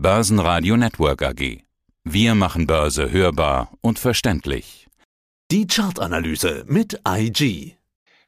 Börsenradio Network AG. Wir machen Börse hörbar und verständlich. Die Chartanalyse mit IG.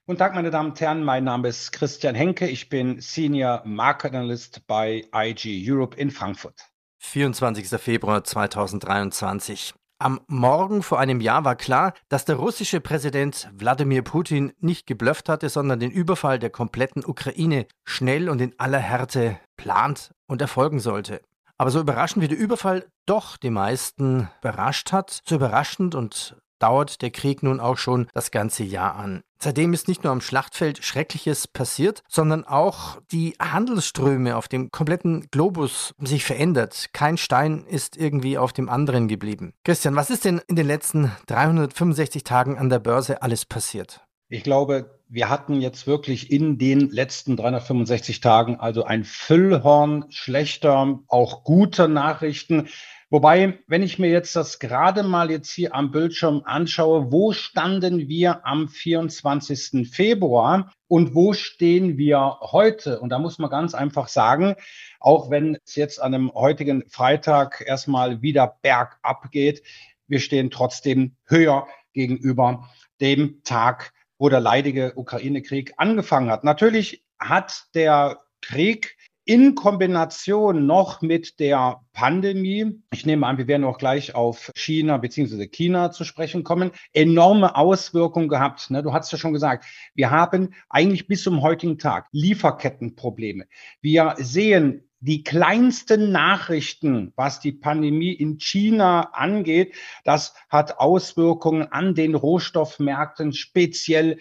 Guten Tag, meine Damen und Herren. Mein Name ist Christian Henke. Ich bin Senior Market Analyst bei IG Europe in Frankfurt. 24. Februar 2023. Am Morgen vor einem Jahr war klar, dass der russische Präsident Wladimir Putin nicht geblufft hatte, sondern den Überfall der kompletten Ukraine schnell und in aller Härte plant und erfolgen sollte. Aber so überraschend wie der Überfall doch die meisten überrascht hat, so überraschend und dauert der Krieg nun auch schon das ganze Jahr an. Seitdem ist nicht nur am Schlachtfeld Schreckliches passiert, sondern auch die Handelsströme auf dem kompletten Globus sich verändert. Kein Stein ist irgendwie auf dem anderen geblieben. Christian, was ist denn in den letzten 365 Tagen an der Börse alles passiert? Ich glaube, wir hatten jetzt wirklich in den letzten 365 Tagen also ein Füllhorn schlechter, auch guter Nachrichten. Wobei, wenn ich mir jetzt das gerade mal jetzt hier am Bildschirm anschaue, wo standen wir am 24. Februar und wo stehen wir heute? Und da muss man ganz einfach sagen, auch wenn es jetzt an einem heutigen Freitag erstmal wieder bergab geht, wir stehen trotzdem höher gegenüber dem Tag, wo der leidige Ukraine-Krieg angefangen hat. Natürlich hat der Krieg in Kombination noch mit der Pandemie, ich nehme an, wir werden auch gleich auf China bzw. China zu sprechen kommen, enorme Auswirkungen gehabt. Ne? Du hast ja schon gesagt, wir haben eigentlich bis zum heutigen Tag Lieferkettenprobleme. Wir sehen die kleinsten Nachrichten, was die Pandemie in China angeht, das hat Auswirkungen an den Rohstoffmärkten, speziell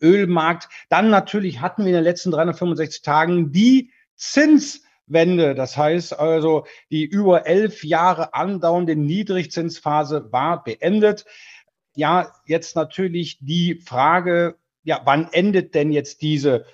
Ölmarkt. Dann natürlich hatten wir in den letzten 365 Tagen die Zinswende. Das heißt also, die über elf Jahre andauernde Niedrigzinsphase war beendet. Ja, jetzt natürlich die Frage, ja, wann endet denn jetzt diese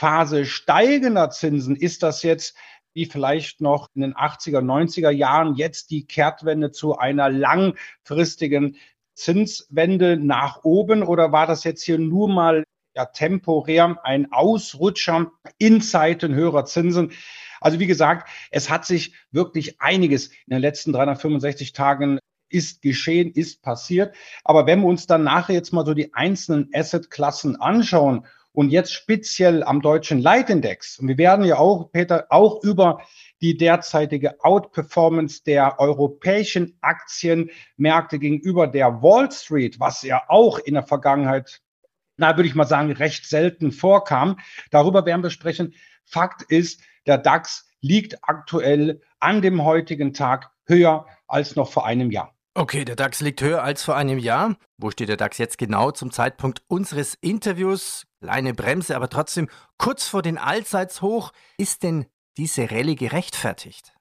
Phase steigender Zinsen? Ist das jetzt wie vielleicht noch in den 80er, 90er Jahren jetzt die Kehrtwende zu einer langfristigen Zinswende nach oben oder war das jetzt hier nur mal ja temporär ein Ausrutscher in Zeiten höherer Zinsen. Also wie gesagt, es hat sich wirklich einiges in den letzten 365 Tagen ist geschehen, ist passiert. Aber wenn wir uns dann nachher jetzt mal so die einzelnen Assetklassen anschauen und jetzt speziell am deutschen Leitindex, und wir werden ja auch, Peter, auch über die derzeitige Outperformance der europäischen Aktienmärkte gegenüber der Wall Street, was ja auch in der Vergangenheit na, würde ich mal sagen, recht selten vorkam. Darüber werden wir sprechen. Fakt ist, der DAX liegt aktuell an dem heutigen Tag höher als noch vor einem Jahr. Okay, der DAX liegt höher als vor einem Jahr. Wo steht der DAX jetzt genau zum Zeitpunkt unseres Interviews? Kleine Bremse, aber trotzdem kurz vor den Allzeitshoch. Ist denn diese Rallye gerechtfertigt?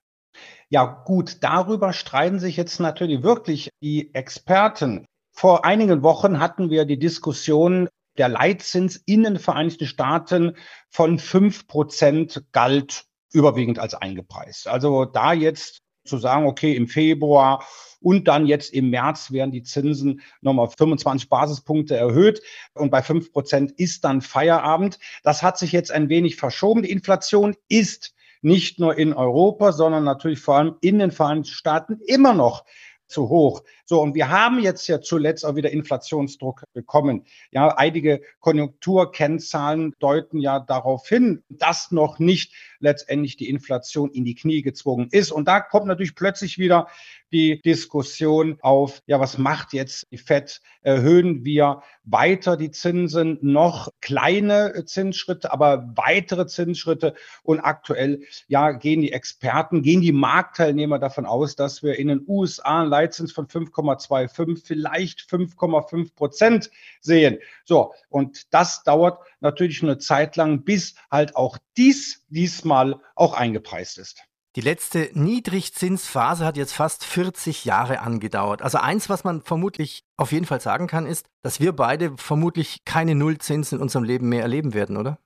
Ja, gut, darüber streiten sich jetzt natürlich wirklich die Experten. Vor einigen Wochen hatten wir die Diskussion der Leitzins in den Vereinigten Staaten von fünf Prozent galt überwiegend als eingepreist. Also da jetzt zu sagen, okay, im Februar und dann jetzt im März werden die Zinsen nochmal 25 Basispunkte erhöht und bei fünf Prozent ist dann Feierabend. Das hat sich jetzt ein wenig verschoben. Die Inflation ist nicht nur in Europa, sondern natürlich vor allem in den Vereinigten Staaten immer noch zu hoch. So, und wir haben jetzt ja zuletzt auch wieder Inflationsdruck bekommen. Ja, einige Konjunkturkennzahlen deuten ja darauf hin, dass noch nicht letztendlich die Inflation in die Knie gezwungen ist. Und da kommt natürlich plötzlich wieder die Diskussion auf, ja, was macht jetzt die FED? Erhöhen wir weiter die Zinsen, noch kleine Zinsschritte, aber weitere Zinsschritte. Und aktuell, ja, gehen die Experten, gehen die Marktteilnehmer davon aus, dass wir in den USA einen Leitzins von 5,25, vielleicht 5,5 Prozent sehen. So. Und das dauert natürlich eine Zeit lang, bis halt auch dies diesmal auch eingepreist ist. Die letzte Niedrigzinsphase hat jetzt fast 40 Jahre angedauert. Also eins, was man vermutlich auf jeden Fall sagen kann, ist, dass wir beide vermutlich keine Nullzinsen in unserem Leben mehr erleben werden, oder?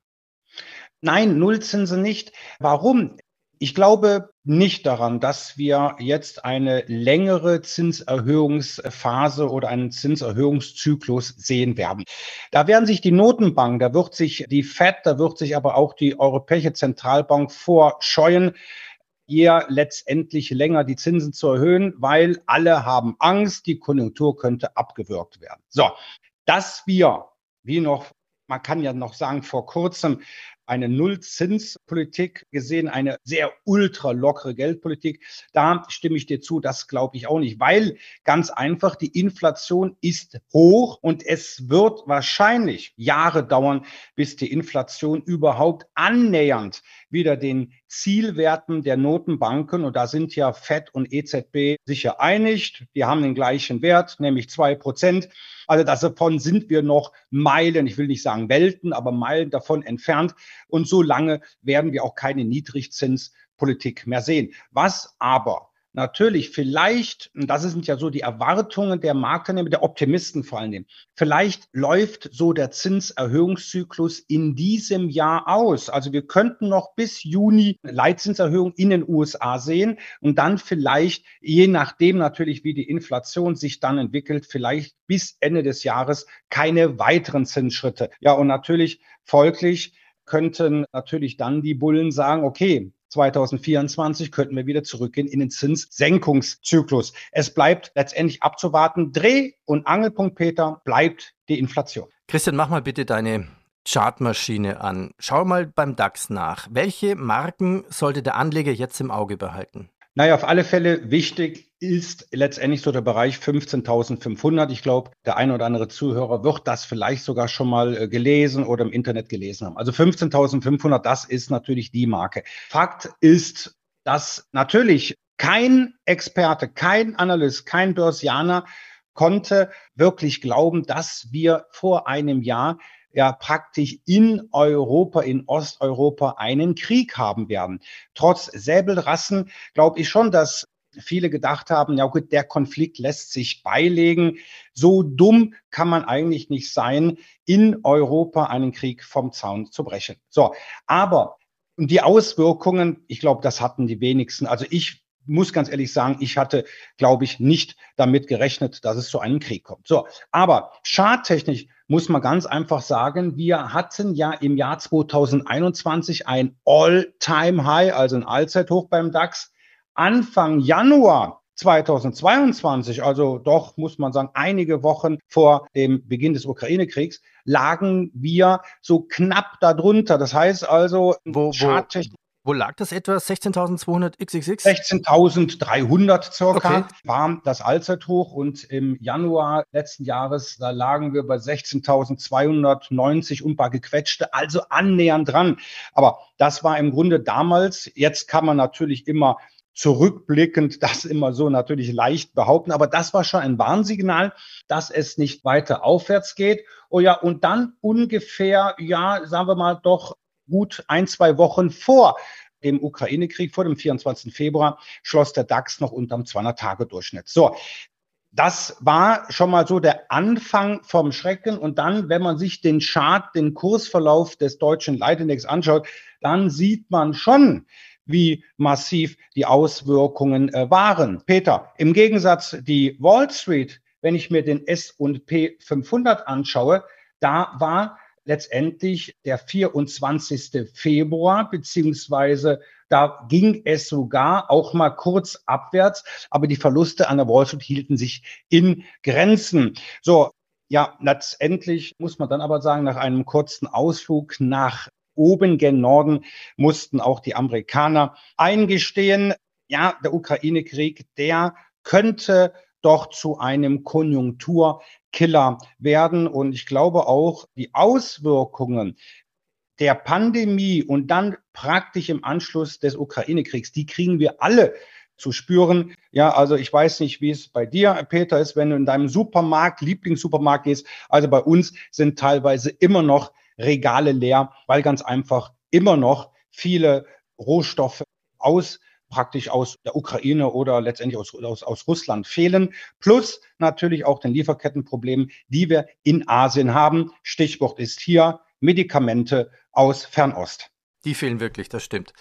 Nein, Nullzinsen nicht. Warum? Ich glaube nicht daran, dass wir jetzt eine längere Zinserhöhungsphase oder einen Zinserhöhungszyklus sehen werden. Da werden sich die Notenbank, da wird sich die Fed, da wird sich aber auch die Europäische Zentralbank vorscheuen, eher letztendlich länger die Zinsen zu erhöhen, weil alle haben Angst, die Konjunktur könnte abgewürgt werden. So, dass wir, wie noch, man kann ja noch sagen, vor kurzem eine Nullzinspolitik gesehen, eine sehr ultra lockere Geldpolitik. Da stimme ich dir zu, das glaube ich auch nicht, weil ganz einfach die Inflation ist hoch und es wird wahrscheinlich Jahre dauern, bis die Inflation überhaupt annähernd wieder den Zielwerten der Notenbanken, und da sind ja FED und EZB sicher einig, die haben den gleichen Wert, nämlich zwei Prozent. Also davon sind wir noch Meilen, ich will nicht sagen Welten, aber Meilen davon entfernt. Und so lange werden wir auch keine Niedrigzinspolitik mehr sehen. Was aber natürlich vielleicht, und das sind ja so die Erwartungen der Marktteilnehmer, der Optimisten vor allem, vielleicht läuft so der Zinserhöhungszyklus in diesem Jahr aus. Also wir könnten noch bis Juni Leitzinserhöhung in den USA sehen und dann vielleicht, je nachdem natürlich, wie die Inflation sich dann entwickelt, vielleicht bis Ende des Jahres keine weiteren Zinsschritte. Ja, und natürlich folglich könnten natürlich dann die Bullen sagen, okay, 2024 könnten wir wieder zurückgehen in den Zinssenkungszyklus. Es bleibt letztendlich abzuwarten. Dreh- und Angelpunkt, Peter, bleibt die Inflation. Christian, mach mal bitte deine Chartmaschine an. Schau mal beim DAX nach. Welche Marken sollte der Anleger jetzt im Auge behalten? Naja, auf alle Fälle wichtig ist letztendlich so der Bereich 15.500. Ich glaube, der eine oder andere Zuhörer wird das vielleicht sogar schon mal äh, gelesen oder im Internet gelesen haben. Also 15.500, das ist natürlich die Marke. Fakt ist, dass natürlich kein Experte, kein Analyst, kein Börsianer konnte wirklich glauben, dass wir vor einem Jahr ja praktisch in Europa, in Osteuropa einen Krieg haben werden. Trotz Säbelrassen glaube ich schon, dass viele gedacht haben, ja gut, der Konflikt lässt sich beilegen. So dumm kann man eigentlich nicht sein, in Europa einen Krieg vom Zaun zu brechen. So, aber die Auswirkungen, ich glaube, das hatten die wenigsten. Also ich muss ganz ehrlich sagen, ich hatte, glaube ich, nicht damit gerechnet, dass es zu einem Krieg kommt. So, aber schadtechnisch muss man ganz einfach sagen, wir hatten ja im Jahr 2021 ein All-Time-High, also ein Allzeithoch beim DAX. Anfang Januar 2022, also doch, muss man sagen, einige Wochen vor dem Beginn des Ukraine-Kriegs, lagen wir so knapp darunter. Das heißt also, wo, wo, wo lag das etwa? 16.200 XXX? 16.300 circa okay. war das Allzeithoch und im Januar letzten Jahres, da lagen wir bei 16.290 und paar gequetschte, also annähernd dran. Aber das war im Grunde damals, jetzt kann man natürlich immer zurückblickend das immer so natürlich leicht behaupten, aber das war schon ein Warnsignal, dass es nicht weiter aufwärts geht. Oh ja, und dann ungefähr, ja, sagen wir mal doch gut ein, zwei Wochen vor dem Ukraine-Krieg, vor dem 24. Februar, schloss der DAX noch unterm 200-Tage-Durchschnitt. So, das war schon mal so der Anfang vom Schrecken. Und dann, wenn man sich den Chart, den Kursverlauf des deutschen Leitindex anschaut, dann sieht man schon, wie massiv die Auswirkungen äh, waren. Peter, im Gegensatz die Wall Street, wenn ich mir den S&P 500 anschaue, da war letztendlich der 24. Februar, beziehungsweise da ging es sogar auch mal kurz abwärts, aber die Verluste an der Wall Street hielten sich in Grenzen. So, ja, letztendlich muss man dann aber sagen, nach einem kurzen Ausflug nach oben gen Norden mussten auch die Amerikaner eingestehen, ja, der Ukraine-Krieg, der könnte doch zu einem Konjunkturkiller werden. Und ich glaube auch, die Auswirkungen der Pandemie und dann praktisch im Anschluss des Ukraine-Kriegs, die kriegen wir alle zu spüren. Ja, also ich weiß nicht, wie es bei dir, Peter, ist, wenn du in deinem Supermarkt, Lieblingssupermarkt gehst. Also bei uns sind teilweise immer noch Regale leer, weil ganz einfach immer noch viele Rohstoffe aus praktisch aus der Ukraine oder letztendlich aus, aus, aus Russland fehlen. Plus natürlich auch den Lieferkettenproblemen, die wir in Asien haben. Stichwort ist hier Medikamente aus Fernost. Die fehlen wirklich, das stimmt.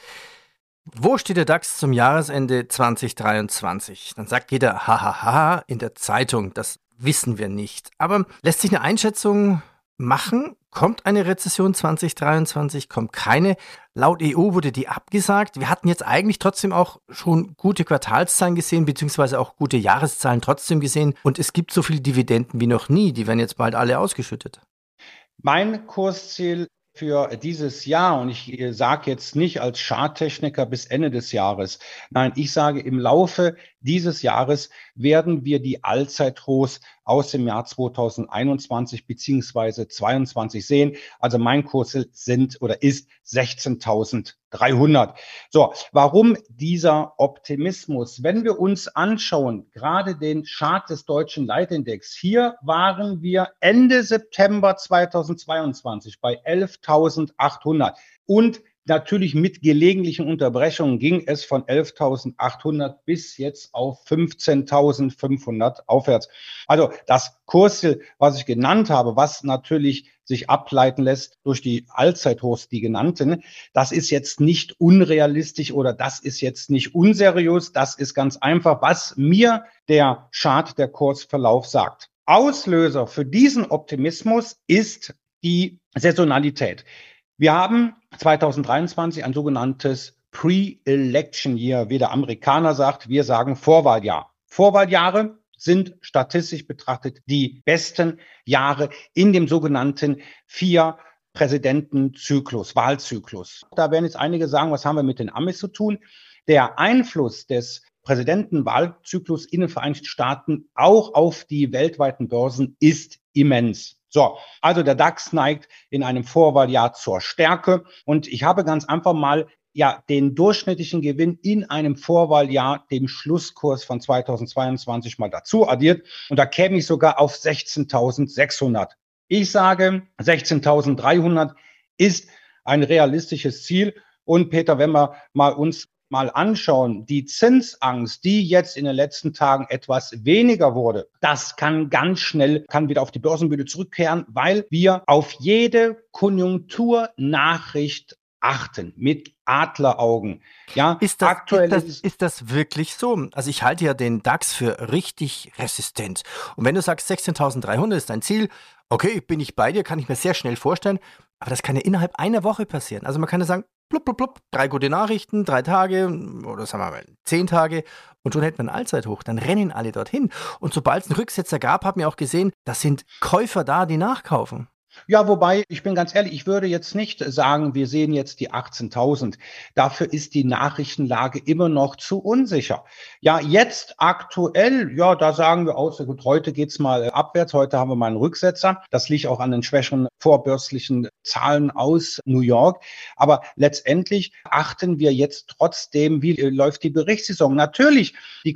Wo steht der DAX zum Jahresende 2023? Dann sagt jeder, hahaha, in der Zeitung, das wissen wir nicht. Aber lässt sich eine Einschätzung machen? Kommt eine Rezession 2023? Kommt keine? Laut EU wurde die abgesagt. Wir hatten jetzt eigentlich trotzdem auch schon gute Quartalszahlen gesehen, beziehungsweise auch gute Jahreszahlen trotzdem gesehen. Und es gibt so viele Dividenden wie noch nie. Die werden jetzt bald alle ausgeschüttet. Mein Kursziel für dieses Jahr, und ich sage jetzt nicht als Charttechniker bis Ende des Jahres, nein, ich sage im Laufe dieses Jahres werden wir die Allzeithochs aus dem Jahr 2021 beziehungsweise 22 sehen. Also mein Kurs sind oder ist 16.300. So, warum dieser Optimismus? Wenn wir uns anschauen, gerade den Chart des deutschen Leitindex, hier waren wir Ende September 2022 bei 11.800 und Natürlich mit gelegentlichen Unterbrechungen ging es von 11.800 bis jetzt auf 15.500 aufwärts. Also das Kursziel, was ich genannt habe, was natürlich sich ableiten lässt durch die Allzeithochs, die genannten, das ist jetzt nicht unrealistisch oder das ist jetzt nicht unseriös. Das ist ganz einfach, was mir der Chart, der Kursverlauf sagt. Auslöser für diesen Optimismus ist die Saisonalität. Wir haben 2023 ein sogenanntes Pre-Election Year, wie der Amerikaner sagt. Wir sagen Vorwahljahr. Vorwahljahre sind statistisch betrachtet die besten Jahre in dem sogenannten vier Präsidentenzyklus, Wahlzyklus. Da werden jetzt einige sagen, was haben wir mit den Amis zu tun? Der Einfluss des Präsidentenwahlzyklus in den Vereinigten Staaten auch auf die weltweiten Börsen ist immens. So, also der DAX neigt in einem Vorwahljahr zur Stärke. Und ich habe ganz einfach mal ja den durchschnittlichen Gewinn in einem Vorwahljahr dem Schlusskurs von 2022 mal dazu addiert. Und da käme ich sogar auf 16.600. Ich sage 16.300 ist ein realistisches Ziel. Und Peter, wenn wir mal uns mal anschauen, die Zinsangst, die jetzt in den letzten Tagen etwas weniger wurde, das kann ganz schnell, kann wieder auf die Börsenbühne zurückkehren, weil wir auf jede Konjunkturnachricht achten mit Adleraugen. Ja, ist das, aktuell ist das, ist das wirklich so? Also ich halte ja den DAX für richtig resistent. Und wenn du sagst 16.300 ist dein Ziel, okay, bin ich bei dir, kann ich mir sehr schnell vorstellen. Aber das kann ja innerhalb einer Woche passieren. Also man kann ja sagen, blub, blub, blub, drei gute Nachrichten, drei Tage oder sagen wir mal zehn Tage und schon hätten wir ein Allzeithoch. Dann rennen alle dorthin. Und sobald es einen Rücksetzer gab, haben wir auch gesehen, das sind Käufer da, die nachkaufen. Ja, wobei, ich bin ganz ehrlich, ich würde jetzt nicht sagen, wir sehen jetzt die 18.000. Dafür ist die Nachrichtenlage immer noch zu unsicher. Ja, jetzt aktuell, ja, da sagen wir aus, gut, heute geht's mal abwärts, heute haben wir mal einen Rücksetzer. Das liegt auch an den schwächeren vorbörslichen Zahlen aus New York. Aber letztendlich achten wir jetzt trotzdem, wie läuft die Berichtssaison. Natürlich, die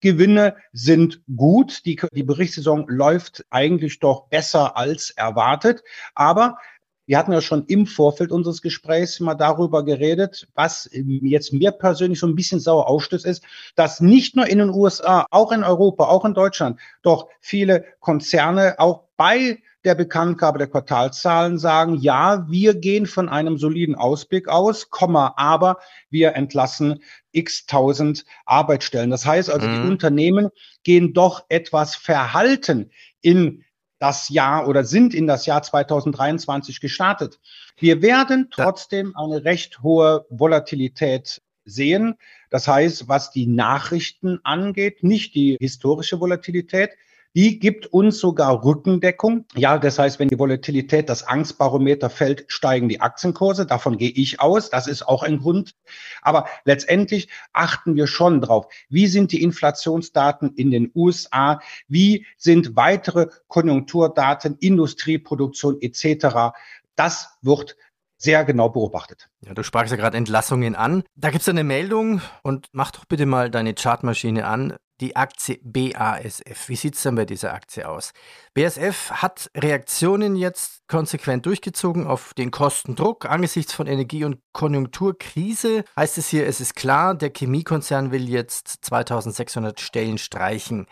Quartalsgewinne sind gut. Die, die Berichtssaison läuft eigentlich doch besser als erwartet. Aber wir hatten ja schon im Vorfeld unseres Gesprächs mal darüber geredet, was jetzt mir persönlich so ein bisschen sauer aufstößt, ist, dass nicht nur in den USA, auch in Europa, auch in Deutschland, doch viele Konzerne auch bei der Bekanntgabe der Quartalzahlen sagen, ja, wir gehen von einem soliden Ausblick aus, Komma, aber wir entlassen x tausend Arbeitsstellen. Das heißt also, mhm. die Unternehmen gehen doch etwas verhalten in das Jahr oder sind in das Jahr 2023 gestartet. Wir werden trotzdem eine recht hohe Volatilität sehen. Das heißt, was die Nachrichten angeht, nicht die historische Volatilität, die gibt uns sogar Rückendeckung. Ja, das heißt, wenn die Volatilität, das Angstbarometer fällt, steigen die Aktienkurse. Davon gehe ich aus. Das ist auch ein Grund. Aber letztendlich achten wir schon drauf. Wie sind die Inflationsdaten in den USA? Wie sind weitere Konjunkturdaten, Industrieproduktion etc.? Das wird sehr genau beobachtet. Ja, du sprachst ja gerade Entlassungen an. Da gibt es eine Meldung und mach doch bitte mal deine Chartmaschine an die Aktie BASF. Wie sieht es denn bei dieser Aktie aus? BASF hat Reaktionen jetzt konsequent durchgezogen auf den Kostendruck angesichts von Energie- und Konjunkturkrise. Heißt es hier, es ist klar, der Chemiekonzern will jetzt 2600 Stellen streichen.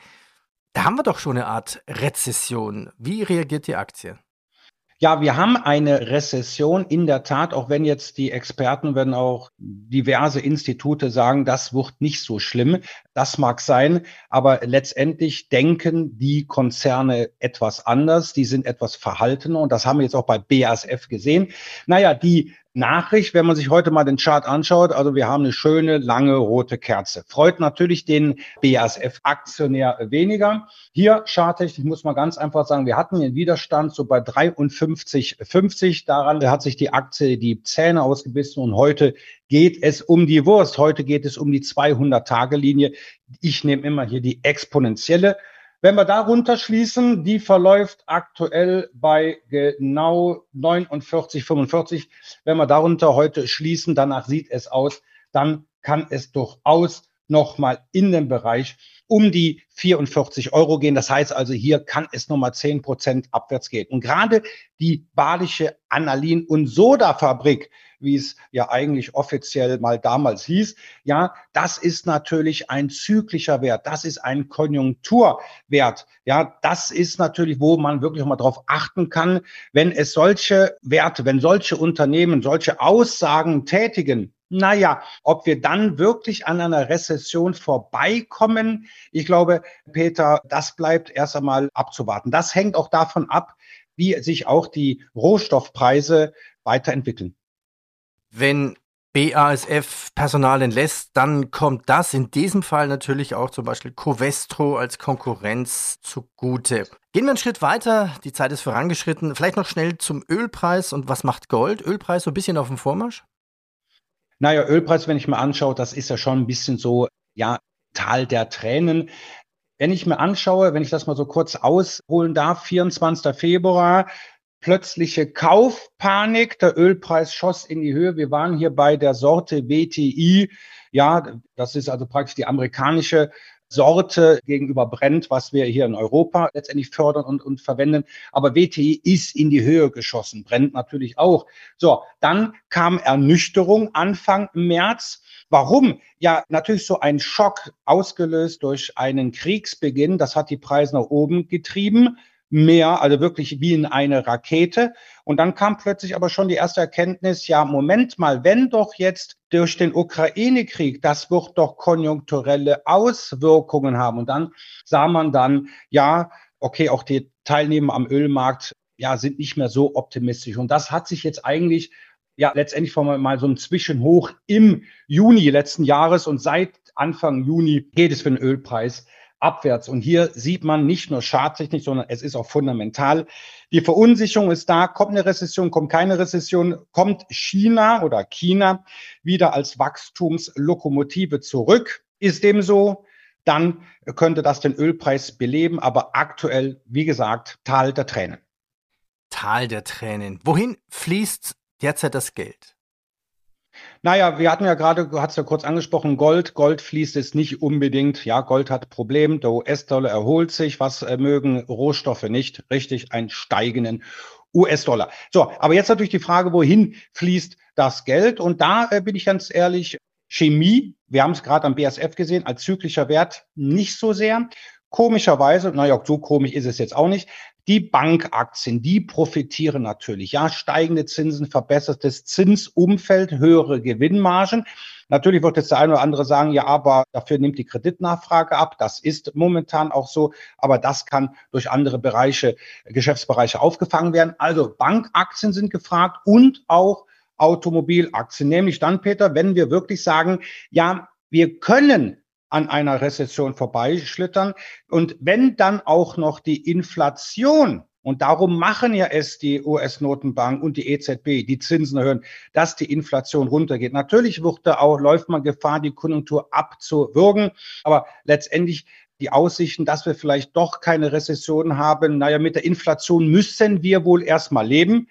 Da haben wir doch schon eine Art Rezession. Wie reagiert die Aktie? Ja, wir haben eine Rezession in der Tat, auch wenn jetzt die Experten, wenn auch diverse Institute sagen, das wird nicht so schlimm. Das mag sein, aber letztendlich denken die Konzerne etwas anders, die sind etwas verhaltener und das haben wir jetzt auch bei BASF gesehen. Naja, die Nachricht, wenn man sich heute mal den Chart anschaut. Also wir haben eine schöne, lange rote Kerze. Freut natürlich den BASF-Aktionär weniger. Hier charttechnisch muss man ganz einfach sagen, wir hatten den Widerstand so bei 53,50. Daran hat sich die Aktie die Zähne ausgebissen und heute geht es um die Wurst. Heute geht es um die 200-Tage-Linie. Ich nehme immer hier die exponentielle. Wenn wir darunter schließen, die verläuft aktuell bei genau 49, 45. Wenn wir darunter heute schließen, danach sieht es aus, dann kann es durchaus nochmal in den Bereich um die 44 Euro gehen. Das heißt also, hier kann es nochmal 10 Prozent abwärts gehen. Und gerade die badische Annalin- und Soda-Fabrik wie es ja eigentlich offiziell mal damals hieß. Ja, das ist natürlich ein zyklischer Wert. Das ist ein Konjunkturwert. Ja, das ist natürlich, wo man wirklich mal drauf achten kann, wenn es solche Werte, wenn solche Unternehmen solche Aussagen tätigen, naja, ob wir dann wirklich an einer Rezession vorbeikommen, ich glaube, Peter, das bleibt erst einmal abzuwarten. Das hängt auch davon ab, wie sich auch die Rohstoffpreise weiterentwickeln. Wenn BASF Personal entlässt, dann kommt das in diesem Fall natürlich auch zum Beispiel Covestro als Konkurrenz zugute. Gehen wir einen Schritt weiter, die Zeit ist vorangeschritten. Vielleicht noch schnell zum Ölpreis und was macht Gold? Ölpreis so ein bisschen auf dem Vormarsch? Naja, Ölpreis, wenn ich mir anschaue, das ist ja schon ein bisschen so, ja, Tal der Tränen. Wenn ich mir anschaue, wenn ich das mal so kurz ausholen darf, 24. Februar, plötzliche Kaufpanik. Der Ölpreis schoss in die Höhe. Wir waren hier bei der Sorte WTI. Ja, das ist also praktisch die amerikanische Sorte gegenüber Brent, was wir hier in Europa letztendlich fördern und, und verwenden. Aber WTI ist in die Höhe geschossen, Brent natürlich auch. So, dann kam Ernüchterung Anfang März. Warum? Ja, natürlich so ein Schock ausgelöst durch einen Kriegsbeginn. Das hat die Preise nach oben getrieben mehr, also wirklich wie in eine Rakete. Und dann kam plötzlich aber schon die erste Erkenntnis, ja, Moment mal, wenn doch jetzt durch den Ukraine-Krieg, das wird doch konjunkturelle Auswirkungen haben. Und dann sah man dann, ja, okay, auch die Teilnehmer am Ölmarkt, ja, sind nicht mehr so optimistisch. Und das hat sich jetzt eigentlich ja letztendlich von mal so ein Zwischenhoch im Juni letzten Jahres und seit Anfang Juni geht es für den Ölpreis abwärts. Und hier sieht man nicht nur Charttechnik, sondern es ist auch fundamental. Die Verunsicherung ist da. Kommt eine Rezession, kommt keine Rezession, kommt China oder China wieder als Wachstumslokomotive zurück. Ist dem so? Dann könnte das den Ölpreis beleben. Aber aktuell, wie gesagt, Tal der Tränen. Tal der Tränen. Wohin fließt derzeit das Geld? Naja, wir hatten ja gerade, du hast ja kurz angesprochen, Gold. Gold fließt es nicht unbedingt. Ja, Gold hat Problem. Der US-Dollar erholt sich. Was äh, mögen Rohstoffe nicht? Richtig, einen steigenden US-Dollar. So, aber jetzt natürlich die Frage, wohin fließt das Geld? Und da äh, bin ich ganz ehrlich, Chemie, wir haben es gerade am BSF gesehen, als zyklischer Wert nicht so sehr. Komischerweise, naja, so komisch ist es jetzt auch nicht. Die Bankaktien, die profitieren natürlich. Ja, steigende Zinsen, verbessertes Zinsumfeld, höhere Gewinnmargen. Natürlich wird jetzt der eine oder andere sagen, ja, aber dafür nimmt die Kreditnachfrage ab. Das ist momentan auch so, aber das kann durch andere Bereiche, Geschäftsbereiche aufgefangen werden. Also Bankaktien sind gefragt und auch Automobilaktien. Nämlich dann, Peter, wenn wir wirklich sagen, ja, wir können an einer Rezession vorbeischlittern. Und wenn dann auch noch die Inflation und darum machen ja es die US-Notenbank und die EZB, die Zinsen erhöhen, dass die Inflation runtergeht. Natürlich wird da auch, läuft man Gefahr, die Konjunktur abzuwürgen. Aber letztendlich die Aussichten, dass wir vielleicht doch keine Rezession haben, naja, mit der Inflation müssen wir wohl erstmal leben.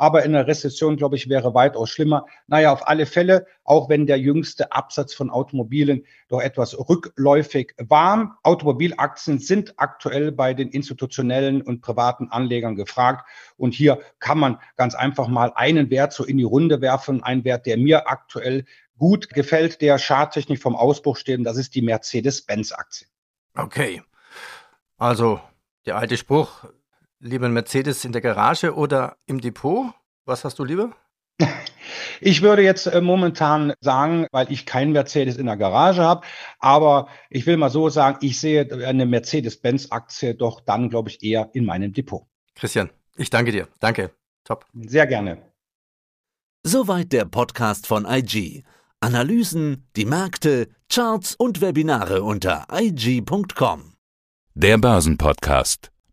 Aber in der Rezession, glaube ich, wäre weitaus schlimmer. Naja, auf alle Fälle, auch wenn der jüngste Absatz von Automobilen doch etwas rückläufig war. Automobilaktien sind aktuell bei den institutionellen und privaten Anlegern gefragt. Und hier kann man ganz einfach mal einen Wert so in die Runde werfen. Ein Wert, der mir aktuell gut gefällt, der charttechnisch vom Ausbruch steht. Und das ist die Mercedes-Benz-Aktie. Okay. Also der alte Spruch, Lieber ein Mercedes in der Garage oder im Depot? Was hast du lieber? Ich würde jetzt äh, momentan sagen, weil ich keinen Mercedes in der Garage habe, aber ich will mal so sagen, ich sehe eine Mercedes-Benz-Aktie doch dann, glaube ich, eher in meinem Depot. Christian, ich danke dir. Danke. Top. Sehr gerne. Soweit der Podcast von IG. Analysen, die Märkte, Charts und Webinare unter IG.com. Der Börsenpodcast.